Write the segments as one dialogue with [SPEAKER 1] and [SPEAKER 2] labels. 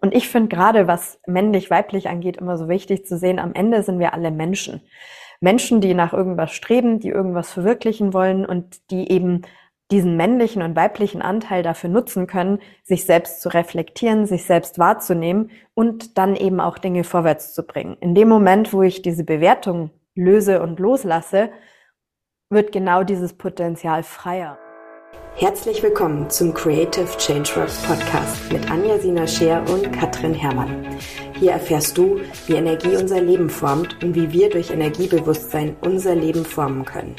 [SPEAKER 1] Und ich finde gerade, was männlich-weiblich angeht, immer so wichtig zu sehen, am Ende sind wir alle Menschen. Menschen, die nach irgendwas streben, die irgendwas verwirklichen wollen und die eben diesen männlichen und weiblichen Anteil dafür nutzen können, sich selbst zu reflektieren, sich selbst wahrzunehmen und dann eben auch Dinge vorwärts zu bringen. In dem Moment, wo ich diese Bewertung löse und loslasse, wird genau dieses Potenzial freier.
[SPEAKER 2] Herzlich willkommen zum Creative Changeworks Podcast mit Anja Sina Scheer und Katrin Herrmann. Hier erfährst du, wie Energie unser Leben formt und wie wir durch Energiebewusstsein unser Leben formen können.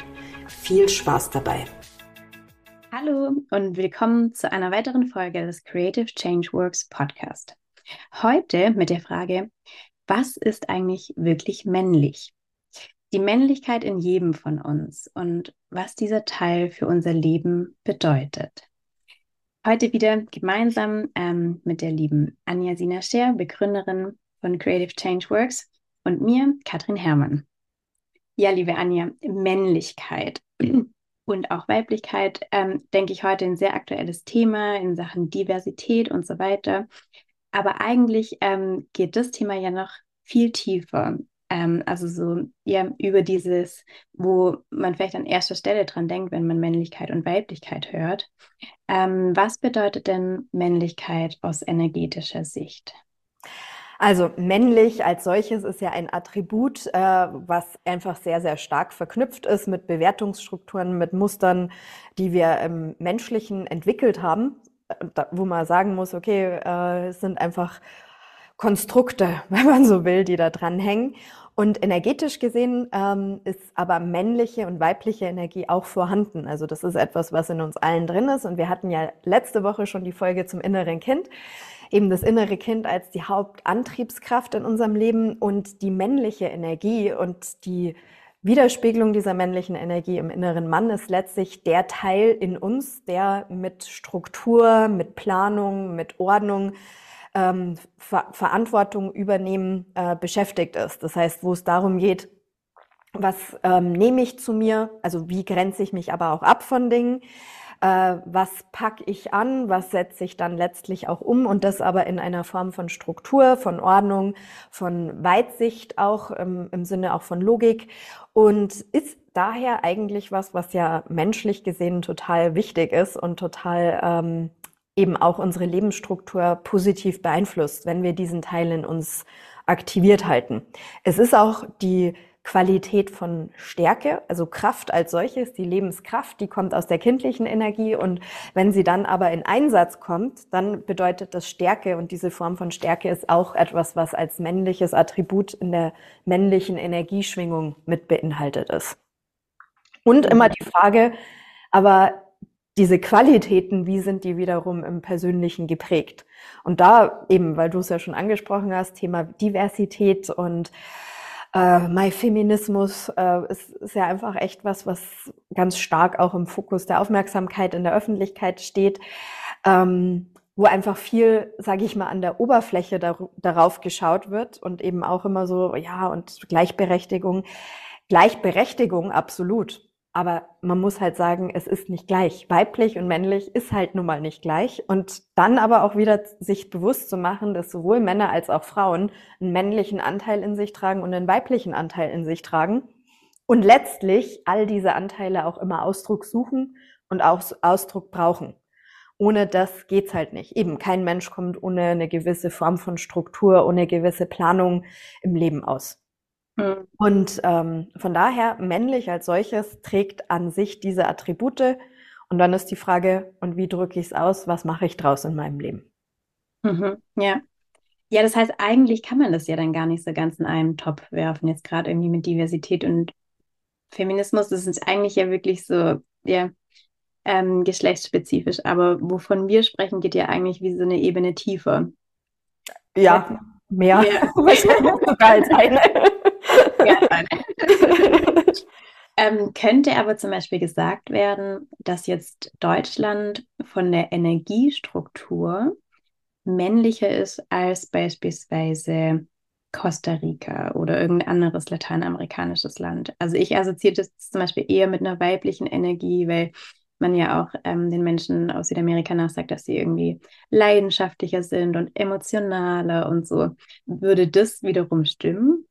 [SPEAKER 2] Viel Spaß dabei!
[SPEAKER 3] Hallo und willkommen zu einer weiteren Folge des Creative Changeworks Podcast. Heute mit der Frage, was ist eigentlich wirklich männlich? Die Männlichkeit in jedem von uns und was dieser Teil für unser Leben bedeutet. Heute wieder gemeinsam ähm, mit der lieben Anja Sina Scher, Begründerin von Creative Change Works und mir, Katrin Herrmann. Ja, liebe Anja, Männlichkeit und auch Weiblichkeit, ähm, denke ich, heute ein sehr aktuelles Thema in Sachen Diversität und so weiter. Aber eigentlich ähm, geht das Thema ja noch viel tiefer. Ähm, also so ja, über dieses, wo man vielleicht an erster Stelle dran denkt, wenn man Männlichkeit und Weiblichkeit hört. Ähm, was bedeutet denn Männlichkeit aus energetischer Sicht?
[SPEAKER 1] Also männlich als solches ist ja ein Attribut, äh, was einfach sehr, sehr stark verknüpft ist mit Bewertungsstrukturen, mit Mustern, die wir im Menschlichen entwickelt haben, da, wo man sagen muss, okay, äh, es sind einfach Konstrukte, wenn man so will, die da dranhängen. Und energetisch gesehen ähm, ist aber männliche und weibliche Energie auch vorhanden. Also das ist etwas, was in uns allen drin ist. Und wir hatten ja letzte Woche schon die Folge zum inneren Kind. Eben das innere Kind als die Hauptantriebskraft in unserem Leben und die männliche Energie und die Widerspiegelung dieser männlichen Energie im inneren Mann ist letztlich der Teil in uns, der mit Struktur, mit Planung, mit Ordnung, ähm, Ver Verantwortung übernehmen äh, beschäftigt ist. Das heißt, wo es darum geht, was ähm, nehme ich zu mir, also wie grenze ich mich aber auch ab von Dingen, äh, was packe ich an, was setze ich dann letztlich auch um? Und das aber in einer Form von Struktur, von Ordnung, von Weitsicht auch im, im Sinne auch von Logik. Und ist daher eigentlich was, was ja menschlich gesehen total wichtig ist und total ähm, eben auch unsere Lebensstruktur positiv beeinflusst, wenn wir diesen Teil in uns aktiviert halten. Es ist auch die Qualität von Stärke, also Kraft als solches, die Lebenskraft, die kommt aus der kindlichen Energie und wenn sie dann aber in Einsatz kommt, dann bedeutet das Stärke und diese Form von Stärke ist auch etwas, was als männliches Attribut in der männlichen Energieschwingung mit beinhaltet ist. Und immer die Frage, aber diese Qualitäten, wie sind die wiederum im Persönlichen geprägt? Und da eben, weil du es ja schon angesprochen hast, Thema Diversität und äh, My Feminismus äh, ist, ist ja einfach echt was, was ganz stark auch im Fokus der Aufmerksamkeit in der Öffentlichkeit steht, ähm, wo einfach viel, sage ich mal, an der Oberfläche dar darauf geschaut wird und eben auch immer so, ja, und Gleichberechtigung. Gleichberechtigung, absolut. Aber man muss halt sagen, es ist nicht gleich. Weiblich und männlich ist halt nun mal nicht gleich. Und dann aber auch wieder sich bewusst zu machen, dass sowohl Männer als auch Frauen einen männlichen Anteil in sich tragen und einen weiblichen Anteil in sich tragen. Und letztlich all diese Anteile auch immer Ausdruck suchen und auch Ausdruck brauchen. Ohne das geht's halt nicht. Eben kein Mensch kommt ohne eine gewisse Form von Struktur, ohne gewisse Planung im Leben aus. Mhm. Und ähm, von daher, männlich als solches trägt an sich diese Attribute. Und dann ist die Frage, und wie drücke ich es aus? Was mache ich draus in meinem Leben?
[SPEAKER 3] Mhm, ja. Ja, das heißt, eigentlich kann man das ja dann gar nicht so ganz in einen Topf werfen, jetzt gerade irgendwie mit Diversität und Feminismus. Das ist eigentlich ja wirklich so, ja, ähm, geschlechtsspezifisch. Aber wovon wir sprechen, geht ja eigentlich wie so eine Ebene tiefer.
[SPEAKER 1] Ja, mehr. Ja. sogar als eine.
[SPEAKER 3] ähm, könnte aber zum Beispiel gesagt werden, dass jetzt Deutschland von der Energiestruktur männlicher ist als beispielsweise Costa Rica oder irgendein anderes lateinamerikanisches Land. Also ich assoziiere das zum Beispiel eher mit einer weiblichen Energie, weil man ja auch ähm, den Menschen aus Südamerika nachsagt, dass sie irgendwie leidenschaftlicher sind und emotionaler und so. Würde das wiederum stimmen?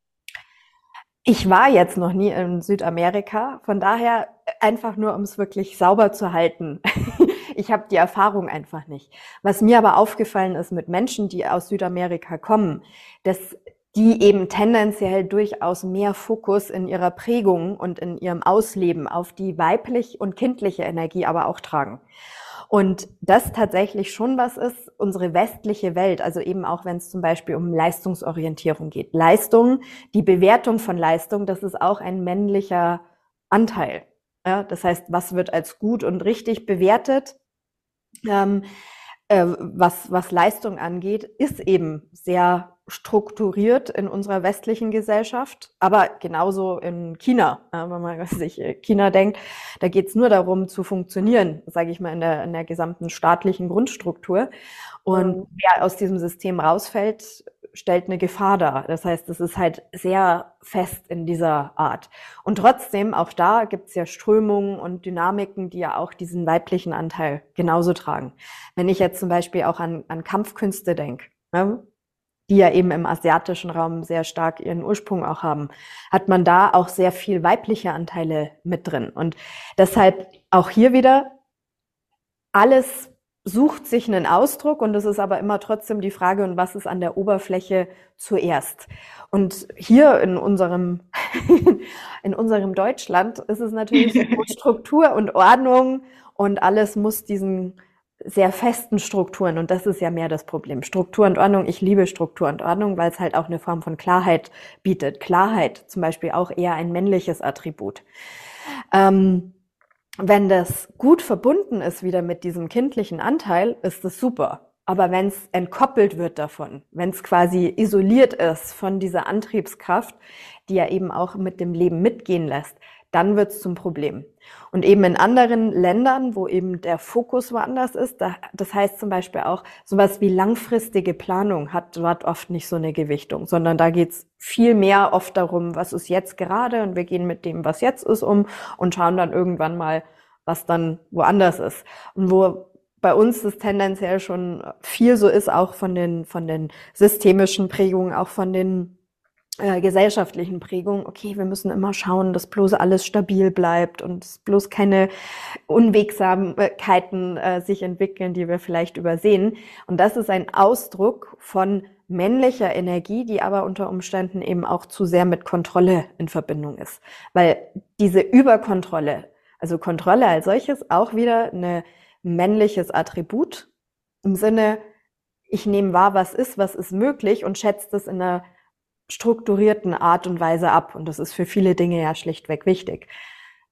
[SPEAKER 1] Ich war jetzt noch nie in Südamerika, von daher einfach nur, um es wirklich sauber zu halten. ich habe die Erfahrung einfach nicht. Was mir aber aufgefallen ist mit Menschen, die aus Südamerika kommen, dass die eben tendenziell durchaus mehr Fokus in ihrer Prägung und in ihrem Ausleben auf die weiblich und kindliche Energie aber auch tragen. Und das tatsächlich schon was ist, unsere westliche Welt, also eben auch wenn es zum Beispiel um Leistungsorientierung geht. Leistung, die Bewertung von Leistung, das ist auch ein männlicher Anteil. Ja, das heißt, was wird als gut und richtig bewertet? Ähm, äh, was, was Leistung angeht, ist eben sehr strukturiert in unserer westlichen Gesellschaft, aber genauso in China. wenn man sich äh, China denkt, da geht es nur darum zu funktionieren, sage ich mal, in der, in der gesamten staatlichen Grundstruktur. Und mhm. wer aus diesem System rausfällt, stellt eine Gefahr dar. Das heißt, es ist halt sehr fest in dieser Art. Und trotzdem, auch da gibt es ja Strömungen und Dynamiken, die ja auch diesen weiblichen Anteil genauso tragen. Wenn ich jetzt zum Beispiel auch an, an Kampfkünste denke, ne? die ja eben im asiatischen Raum sehr stark ihren Ursprung auch haben, hat man da auch sehr viel weibliche Anteile mit drin. Und deshalb auch hier wieder alles sucht sich einen Ausdruck und es ist aber immer trotzdem die Frage, und was ist an der Oberfläche zuerst? Und hier in unserem, in unserem Deutschland ist es natürlich so Struktur und Ordnung und alles muss diesen sehr festen Strukturen und das ist ja mehr das Problem. Struktur und Ordnung, ich liebe Struktur und Ordnung, weil es halt auch eine Form von Klarheit bietet. Klarheit zum Beispiel auch eher ein männliches Attribut. Ähm, wenn das gut verbunden ist wieder mit diesem kindlichen Anteil, ist das super. Aber wenn es entkoppelt wird davon, wenn es quasi isoliert ist von dieser Antriebskraft, die ja eben auch mit dem Leben mitgehen lässt, dann wird es zum Problem. Und eben in anderen Ländern, wo eben der Fokus woanders ist, da, das heißt zum Beispiel auch, sowas wie langfristige Planung hat dort oft nicht so eine Gewichtung, sondern da geht's viel mehr oft darum, was ist jetzt gerade und wir gehen mit dem, was jetzt ist, um und schauen dann irgendwann mal, was dann woanders ist. Und wo bei uns das tendenziell schon viel so ist, auch von den, von den systemischen Prägungen, auch von den äh, gesellschaftlichen Prägung, okay, wir müssen immer schauen, dass bloß alles stabil bleibt und bloß keine Unwegsamkeiten äh, sich entwickeln, die wir vielleicht übersehen. Und das ist ein Ausdruck von männlicher Energie, die aber unter Umständen eben auch zu sehr mit Kontrolle in Verbindung ist. Weil diese Überkontrolle, also Kontrolle als solches, auch wieder ein männliches Attribut im Sinne, ich nehme wahr, was ist, was ist möglich und schätze das in einer strukturierten Art und Weise ab. Und das ist für viele Dinge ja schlichtweg wichtig.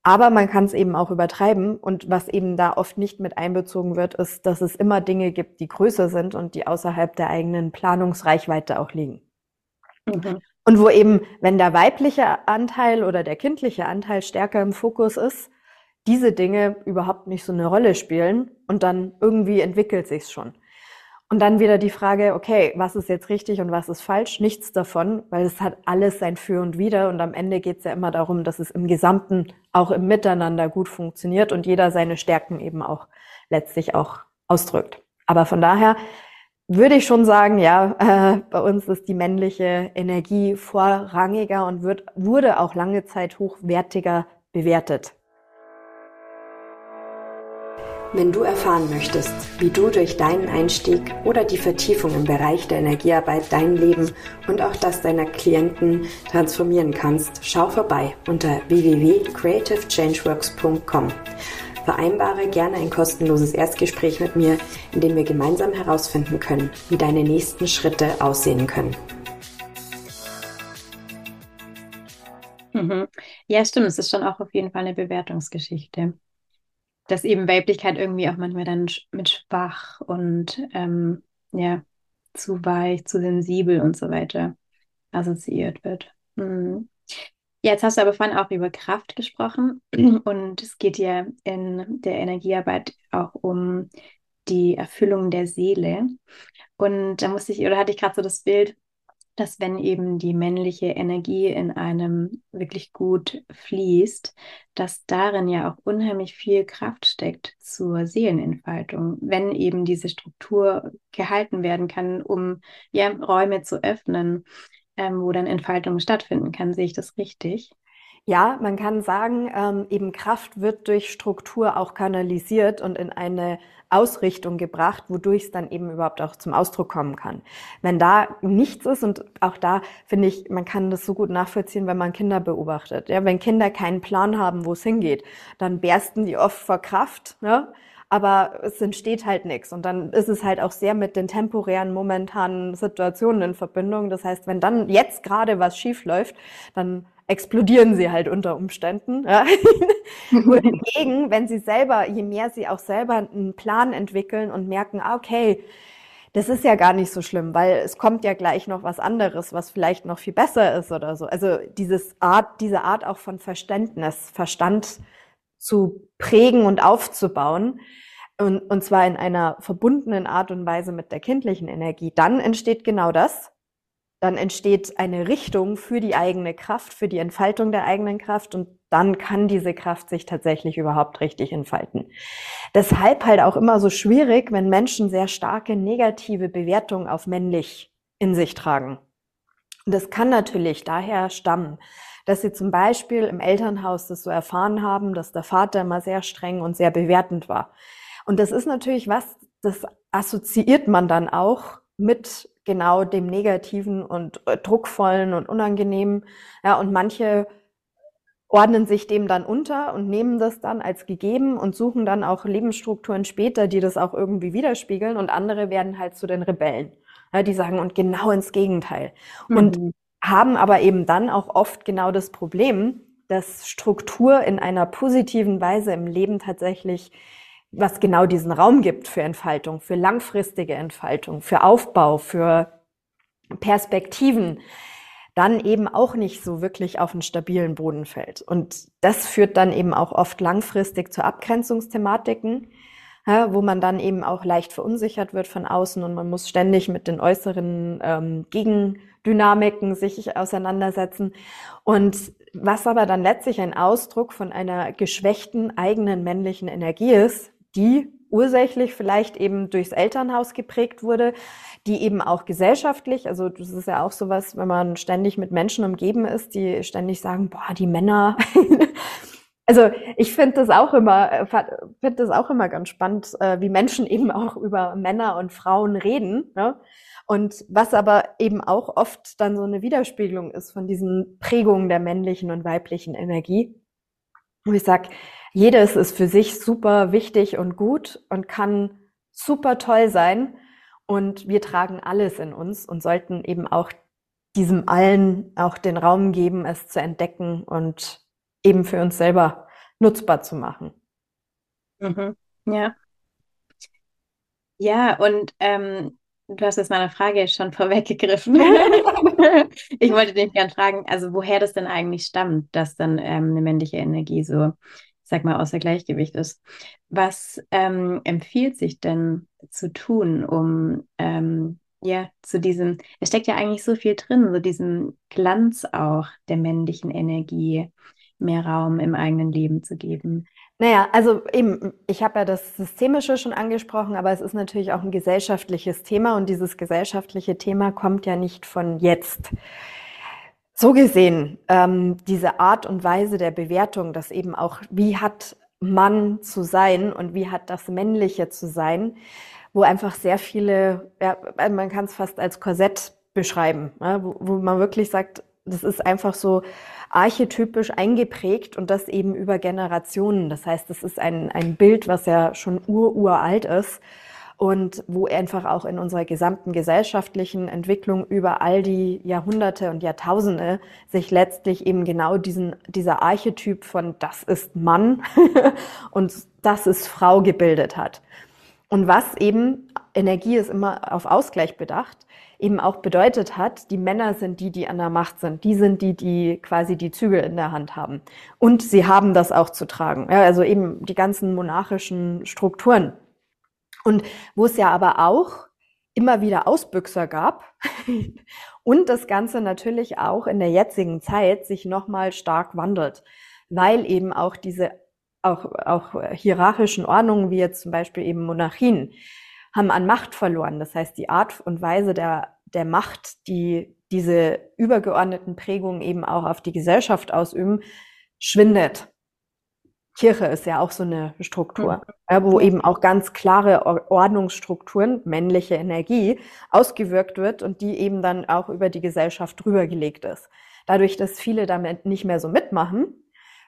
[SPEAKER 1] Aber man kann es eben auch übertreiben. Und was eben da oft nicht mit einbezogen wird, ist, dass es immer Dinge gibt, die größer sind und die außerhalb der eigenen Planungsreichweite auch liegen. Mhm. Und wo eben, wenn der weibliche Anteil oder der kindliche Anteil stärker im Fokus ist, diese Dinge überhaupt nicht so eine Rolle spielen und dann irgendwie entwickelt sich's schon. Und dann wieder die Frage, okay, was ist jetzt richtig und was ist falsch? Nichts davon, weil es hat alles sein Für und Wider und am Ende geht es ja immer darum, dass es im Gesamten auch im Miteinander gut funktioniert und jeder seine Stärken eben auch letztlich auch ausdrückt. Aber von daher würde ich schon sagen, ja, äh, bei uns ist die männliche Energie vorrangiger und wird, wurde auch lange Zeit hochwertiger bewertet.
[SPEAKER 2] Wenn du erfahren möchtest, wie du durch deinen Einstieg oder die Vertiefung im Bereich der Energiearbeit dein Leben und auch das deiner Klienten transformieren kannst, schau vorbei unter www.creativechangeworks.com. Vereinbare gerne ein kostenloses Erstgespräch mit mir, in dem wir gemeinsam herausfinden können, wie deine nächsten Schritte aussehen können.
[SPEAKER 3] Mhm. Ja, stimmt. Es ist schon auch auf jeden Fall eine Bewertungsgeschichte dass eben Weiblichkeit irgendwie auch manchmal dann mit schwach und ähm, ja, zu weich, zu sensibel und so weiter assoziiert wird. Mhm. Ja, jetzt hast du aber vorhin auch über Kraft gesprochen und es geht ja in der Energiearbeit auch um die Erfüllung der Seele. Und da musste ich, oder hatte ich gerade so das Bild, dass wenn eben die männliche Energie in einem wirklich gut fließt, dass darin ja auch unheimlich viel Kraft steckt zur Seelenentfaltung, wenn eben diese Struktur gehalten werden kann, um ja Räume zu öffnen, ähm, wo dann Entfaltung stattfinden kann. Sehe ich das richtig?
[SPEAKER 1] Ja, man kann sagen, ähm, eben Kraft wird durch Struktur auch kanalisiert und in eine Ausrichtung gebracht, wodurch es dann eben überhaupt auch zum Ausdruck kommen kann. Wenn da nichts ist und auch da finde ich, man kann das so gut nachvollziehen, wenn man Kinder beobachtet. Ja, wenn Kinder keinen Plan haben, wo es hingeht, dann bersten die oft vor Kraft. Ne? aber es entsteht halt nichts. Und dann ist es halt auch sehr mit den temporären, momentanen Situationen in Verbindung. Das heißt, wenn dann jetzt gerade was schief läuft, dann explodieren sie halt unter Umständen. Ja. Wohingegen, wenn sie selber, je mehr sie auch selber einen Plan entwickeln und merken, ah, okay, das ist ja gar nicht so schlimm, weil es kommt ja gleich noch was anderes, was vielleicht noch viel besser ist oder so. Also dieses Art, diese Art auch von Verständnis, Verstand zu prägen und aufzubauen, und, und zwar in einer verbundenen Art und Weise mit der kindlichen Energie, dann entsteht genau das, dann entsteht eine Richtung für die eigene Kraft, für die Entfaltung der eigenen Kraft und dann kann diese Kraft sich tatsächlich überhaupt richtig entfalten. Deshalb halt auch immer so schwierig, wenn Menschen sehr starke negative Bewertungen auf männlich in sich tragen. Und das kann natürlich daher stammen, dass sie zum Beispiel im Elternhaus das so erfahren haben, dass der Vater immer sehr streng und sehr bewertend war. Und das ist natürlich was, das assoziiert man dann auch mit genau dem Negativen und äh, Druckvollen und Unangenehmen. Ja, und manche ordnen sich dem dann unter und nehmen das dann als gegeben und suchen dann auch Lebensstrukturen später, die das auch irgendwie widerspiegeln. Und andere werden halt zu den Rebellen. Ja, die sagen, und genau ins Gegenteil. Mhm. Und haben aber eben dann auch oft genau das Problem, dass Struktur in einer positiven Weise im Leben tatsächlich was genau diesen Raum gibt für Entfaltung, für langfristige Entfaltung, für Aufbau, für Perspektiven, dann eben auch nicht so wirklich auf einen stabilen Boden fällt. Und das führt dann eben auch oft langfristig zu Abgrenzungsthematiken, wo man dann eben auch leicht verunsichert wird von außen und man muss ständig mit den äußeren ähm, Gegendynamiken sich auseinandersetzen. Und was aber dann letztlich ein Ausdruck von einer geschwächten eigenen männlichen Energie ist, die ursächlich vielleicht eben durchs Elternhaus geprägt wurde, die eben auch gesellschaftlich, also das ist ja auch sowas, wenn man ständig mit Menschen umgeben ist, die ständig sagen, boah, die Männer. also ich finde das auch immer, finde das auch immer ganz spannend, äh, wie Menschen eben auch über Männer und Frauen reden. Ne? Und was aber eben auch oft dann so eine Widerspiegelung ist von diesen Prägungen der männlichen und weiblichen Energie. Wo ich sage, jedes ist für sich super wichtig und gut und kann super toll sein. Und wir tragen alles in uns und sollten eben auch diesem allen auch den Raum geben, es zu entdecken und eben für uns selber nutzbar zu machen.
[SPEAKER 3] Mhm. Ja. Ja, und ähm, du hast jetzt meine Frage schon vorweggegriffen. ich wollte dich gerne fragen, also woher das denn eigentlich stammt, dass dann ähm, eine männliche Energie so sag mal, außer Gleichgewicht ist. Was ähm, empfiehlt sich denn zu tun, um ähm, ja zu diesem, es steckt ja eigentlich so viel drin, so diesem Glanz auch der männlichen Energie mehr Raum im eigenen Leben zu geben?
[SPEAKER 1] Naja, also eben, ich habe ja das Systemische schon angesprochen, aber es ist natürlich auch ein gesellschaftliches Thema und dieses gesellschaftliche Thema kommt ja nicht von jetzt. So gesehen, ähm, diese Art und Weise der Bewertung, dass eben auch, wie hat Mann zu sein und wie hat das Männliche zu sein, wo einfach sehr viele, ja, man kann es fast als Korsett beschreiben, ja, wo, wo man wirklich sagt, das ist einfach so archetypisch eingeprägt und das eben über Generationen. Das heißt, das ist ein, ein Bild, was ja schon ururalt ist und wo einfach auch in unserer gesamten gesellschaftlichen Entwicklung über all die Jahrhunderte und Jahrtausende sich letztlich eben genau diesen, dieser Archetyp von das ist Mann und das ist Frau gebildet hat. Und was eben, Energie ist immer auf Ausgleich bedacht, eben auch bedeutet hat, die Männer sind die, die an der Macht sind. Die sind die, die quasi die Zügel in der Hand haben. Und sie haben das auch zu tragen. Ja, also eben die ganzen monarchischen Strukturen und wo es ja aber auch immer wieder Ausbüchser gab und das Ganze natürlich auch in der jetzigen Zeit sich nochmal stark wandelt, weil eben auch diese auch, auch hierarchischen Ordnungen, wie jetzt zum Beispiel eben Monarchien, haben an Macht verloren. Das heißt, die Art und Weise der, der Macht, die diese übergeordneten Prägungen eben auch auf die Gesellschaft ausüben, schwindet. Kirche ist ja auch so eine Struktur, mhm. wo eben auch ganz klare Ordnungsstrukturen, männliche Energie, ausgewirkt wird und die eben dann auch über die Gesellschaft drüber gelegt ist. Dadurch, dass viele damit nicht mehr so mitmachen,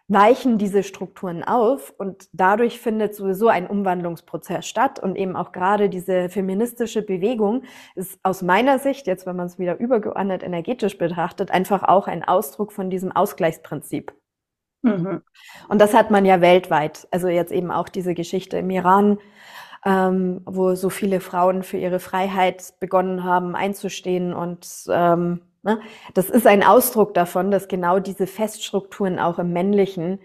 [SPEAKER 1] weichen diese Strukturen auf und dadurch findet sowieso ein Umwandlungsprozess statt und eben auch gerade diese feministische Bewegung ist aus meiner Sicht, jetzt wenn man es wieder übergeordnet energetisch betrachtet, einfach auch ein Ausdruck von diesem Ausgleichsprinzip. Mhm. Und das hat man ja weltweit. Also jetzt eben auch diese Geschichte im Iran, ähm, wo so viele Frauen für ihre Freiheit begonnen haben einzustehen und ähm, Ne? Das ist ein Ausdruck davon, dass genau diese Feststrukturen auch im Männlichen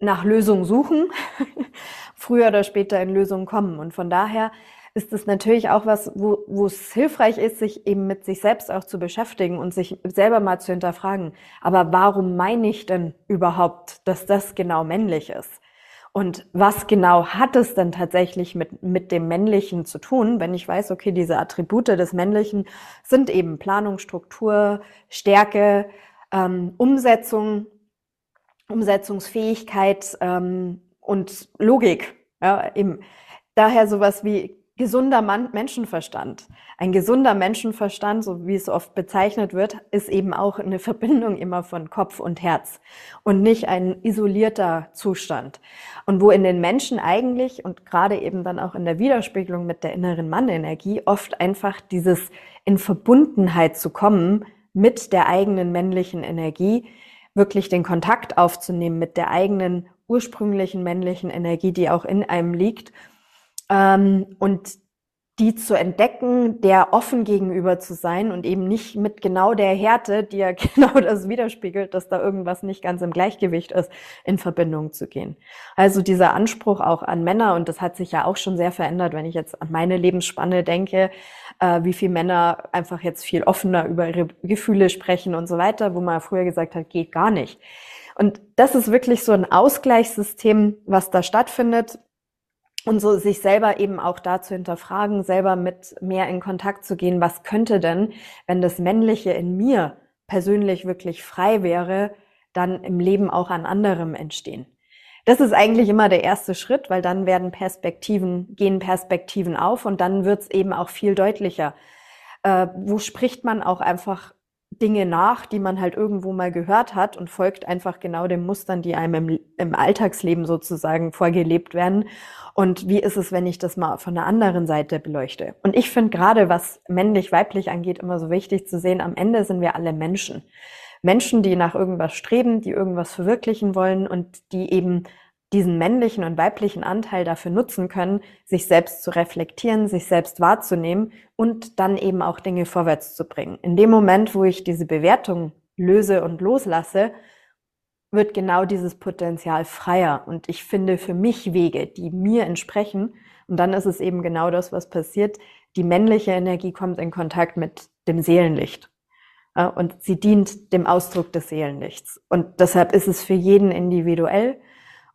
[SPEAKER 1] nach Lösungen suchen, früher oder später in Lösungen kommen. Und von daher ist es natürlich auch was, wo, wo es hilfreich ist, sich eben mit sich selbst auch zu beschäftigen und sich selber mal zu hinterfragen. Aber warum meine ich denn überhaupt, dass das genau männlich ist? Und was genau hat es denn tatsächlich mit, mit dem Männlichen zu tun, wenn ich weiß, okay, diese Attribute des Männlichen sind eben Planung, Struktur, Stärke, ähm, Umsetzung, Umsetzungsfähigkeit ähm, und Logik. Ja, eben. Daher sowas wie gesunder Man Menschenverstand. Ein gesunder Menschenverstand, so wie es oft bezeichnet wird, ist eben auch eine Verbindung immer von Kopf und Herz und nicht ein isolierter Zustand. Und wo in den Menschen eigentlich und gerade eben dann auch in der Widerspiegelung mit der inneren Mannenergie oft einfach dieses in Verbundenheit zu kommen mit der eigenen männlichen Energie, wirklich den Kontakt aufzunehmen mit der eigenen ursprünglichen männlichen Energie, die auch in einem liegt ähm, und die zu entdecken, der offen gegenüber zu sein und eben nicht mit genau der Härte, die ja genau das widerspiegelt, dass da irgendwas nicht ganz im Gleichgewicht ist, in Verbindung zu gehen. Also dieser Anspruch auch an Männer, und das hat sich ja auch schon sehr verändert, wenn ich jetzt an meine Lebensspanne denke, äh, wie viele Männer einfach jetzt viel offener über ihre Gefühle sprechen und so weiter, wo man früher gesagt hat, geht gar nicht. Und das ist wirklich so ein Ausgleichssystem, was da stattfindet, und so sich selber eben auch da zu hinterfragen, selber mit mehr in Kontakt zu gehen, was könnte denn, wenn das Männliche in mir persönlich wirklich frei wäre, dann im Leben auch an anderem entstehen. Das ist eigentlich immer der erste Schritt, weil dann werden Perspektiven, gehen Perspektiven auf und dann wird es eben auch viel deutlicher. Äh, wo spricht man auch einfach Dinge nach, die man halt irgendwo mal gehört hat und folgt einfach genau den Mustern, die einem im, im, Alltagsleben sozusagen vorgelebt werden. Und wie ist es, wenn ich das mal von der anderen Seite beleuchte? Und ich finde gerade, was männlich-weiblich angeht, immer so wichtig zu sehen, am Ende sind wir alle Menschen. Menschen, die nach irgendwas streben, die irgendwas verwirklichen wollen und die eben diesen männlichen und weiblichen Anteil dafür nutzen können, sich selbst zu reflektieren, sich selbst wahrzunehmen und dann eben auch Dinge vorwärts zu bringen. In dem Moment, wo ich diese Bewertung löse und loslasse, wird genau dieses Potenzial freier und ich finde für mich Wege, die mir entsprechen. Und dann ist es eben genau das, was passiert. Die männliche Energie kommt in Kontakt mit dem Seelenlicht. Und sie dient dem Ausdruck des Seelenlichts. Und deshalb ist es für jeden individuell.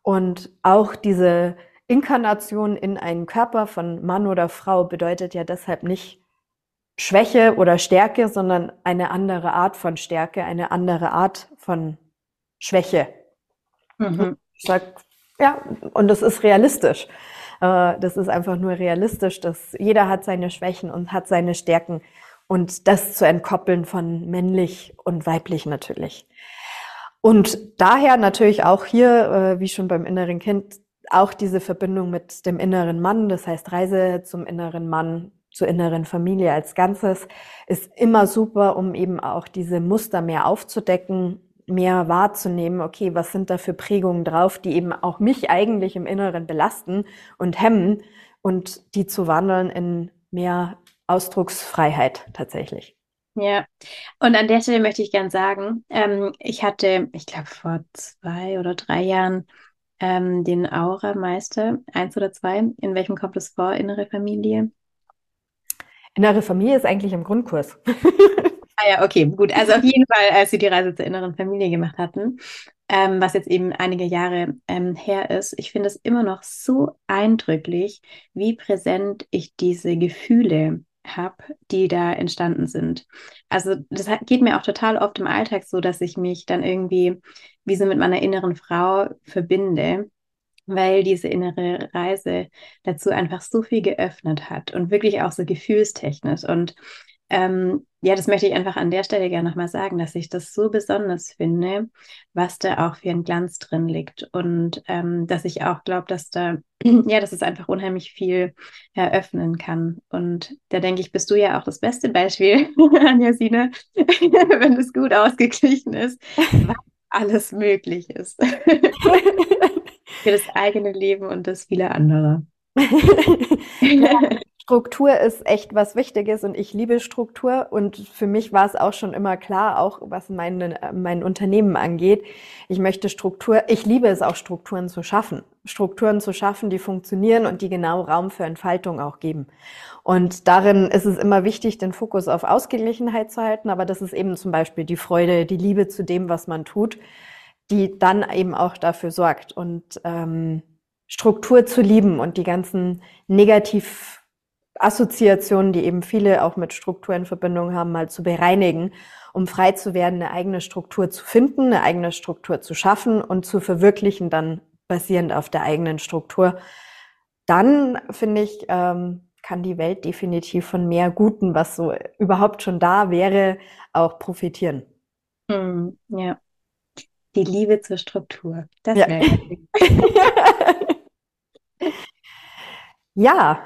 [SPEAKER 1] Und auch diese Inkarnation in einen Körper von Mann oder Frau bedeutet ja deshalb nicht Schwäche oder Stärke, sondern eine andere Art von Stärke, eine andere Art von Schwäche. Mhm. Ich sag, ja, und das ist realistisch. Äh, das ist einfach nur realistisch, dass jeder hat seine Schwächen und hat seine Stärken und das zu entkoppeln von männlich und weiblich natürlich. Und daher natürlich auch hier, äh, wie schon beim inneren Kind, auch diese Verbindung mit dem inneren Mann, das heißt Reise zum inneren Mann, zur inneren Familie als Ganzes, ist immer super, um eben auch diese Muster mehr aufzudecken, mehr wahrzunehmen, okay, was sind da für Prägungen drauf, die eben auch mich eigentlich im Inneren belasten und hemmen und die zu wandeln in mehr Ausdrucksfreiheit tatsächlich.
[SPEAKER 3] Ja, und an der Stelle möchte ich gern sagen, ähm, ich hatte, ich glaube, vor zwei oder drei Jahren ähm, den Aura-Meister, eins oder zwei. In welchem kommt es vor, innere Familie?
[SPEAKER 1] Innere Familie ist eigentlich im Grundkurs.
[SPEAKER 3] ah ja, okay, gut. Also auf jeden Fall, als Sie die Reise zur inneren Familie gemacht hatten, ähm, was jetzt eben einige Jahre ähm, her ist, ich finde es immer noch so eindrücklich, wie präsent ich diese Gefühle habe, die da entstanden sind. Also das geht mir auch total oft im Alltag so, dass ich mich dann irgendwie wie so mit meiner inneren Frau verbinde, weil diese innere Reise dazu einfach so viel geöffnet hat und wirklich auch so gefühlstechnisch. Und ähm, ja, das möchte ich einfach an der Stelle gerne nochmal sagen, dass ich das so besonders finde, was da auch für ein Glanz drin liegt. Und ähm, dass ich auch glaube, dass da, ja, dass es einfach unheimlich viel eröffnen kann. Und da denke ich, bist du ja auch das beste Beispiel, Anjasine, wenn es gut ausgeglichen ist, was alles möglich ist. für das eigene Leben und das viele andere.
[SPEAKER 1] ja, Struktur ist echt was Wichtiges und ich liebe Struktur und für mich war es auch schon immer klar, auch was mein, mein Unternehmen angeht. Ich möchte Struktur, ich liebe es auch Strukturen zu schaffen. Strukturen zu schaffen, die funktionieren und die genau Raum für Entfaltung auch geben. Und darin ist es immer wichtig, den Fokus auf Ausgeglichenheit zu halten, aber das ist eben zum Beispiel die Freude, die Liebe zu dem, was man tut, die dann eben auch dafür sorgt und ähm, Struktur zu lieben und die ganzen negativ Assoziationen, die eben viele auch mit Struktur in Verbindung haben, mal zu bereinigen, um frei zu werden, eine eigene Struktur zu finden, eine eigene Struktur zu schaffen und zu verwirklichen, dann basierend auf der eigenen Struktur. Dann, finde ich, ähm, kann die Welt definitiv von mehr Guten, was so überhaupt schon da wäre, auch profitieren.
[SPEAKER 3] Hm, ja. Die Liebe zur Struktur. Das
[SPEAKER 1] ja. ja,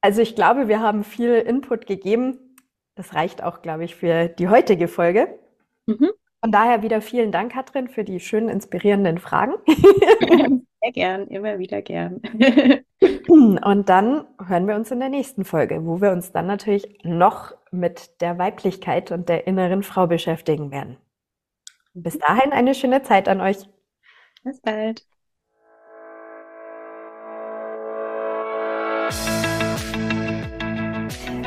[SPEAKER 1] also ich glaube, wir haben viel Input gegeben. Das reicht auch, glaube ich, für die heutige Folge. Mhm. Von daher wieder vielen Dank, Katrin, für die schönen, inspirierenden Fragen.
[SPEAKER 3] Sehr gern, immer wieder gern.
[SPEAKER 1] Und dann hören wir uns in der nächsten Folge, wo wir uns dann natürlich noch mit der Weiblichkeit und der inneren Frau beschäftigen werden. Bis dahin eine schöne Zeit an euch.
[SPEAKER 3] Bis bald.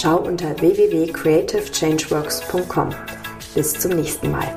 [SPEAKER 2] Schau unter www.creativechangeworks.com. Bis zum nächsten Mal.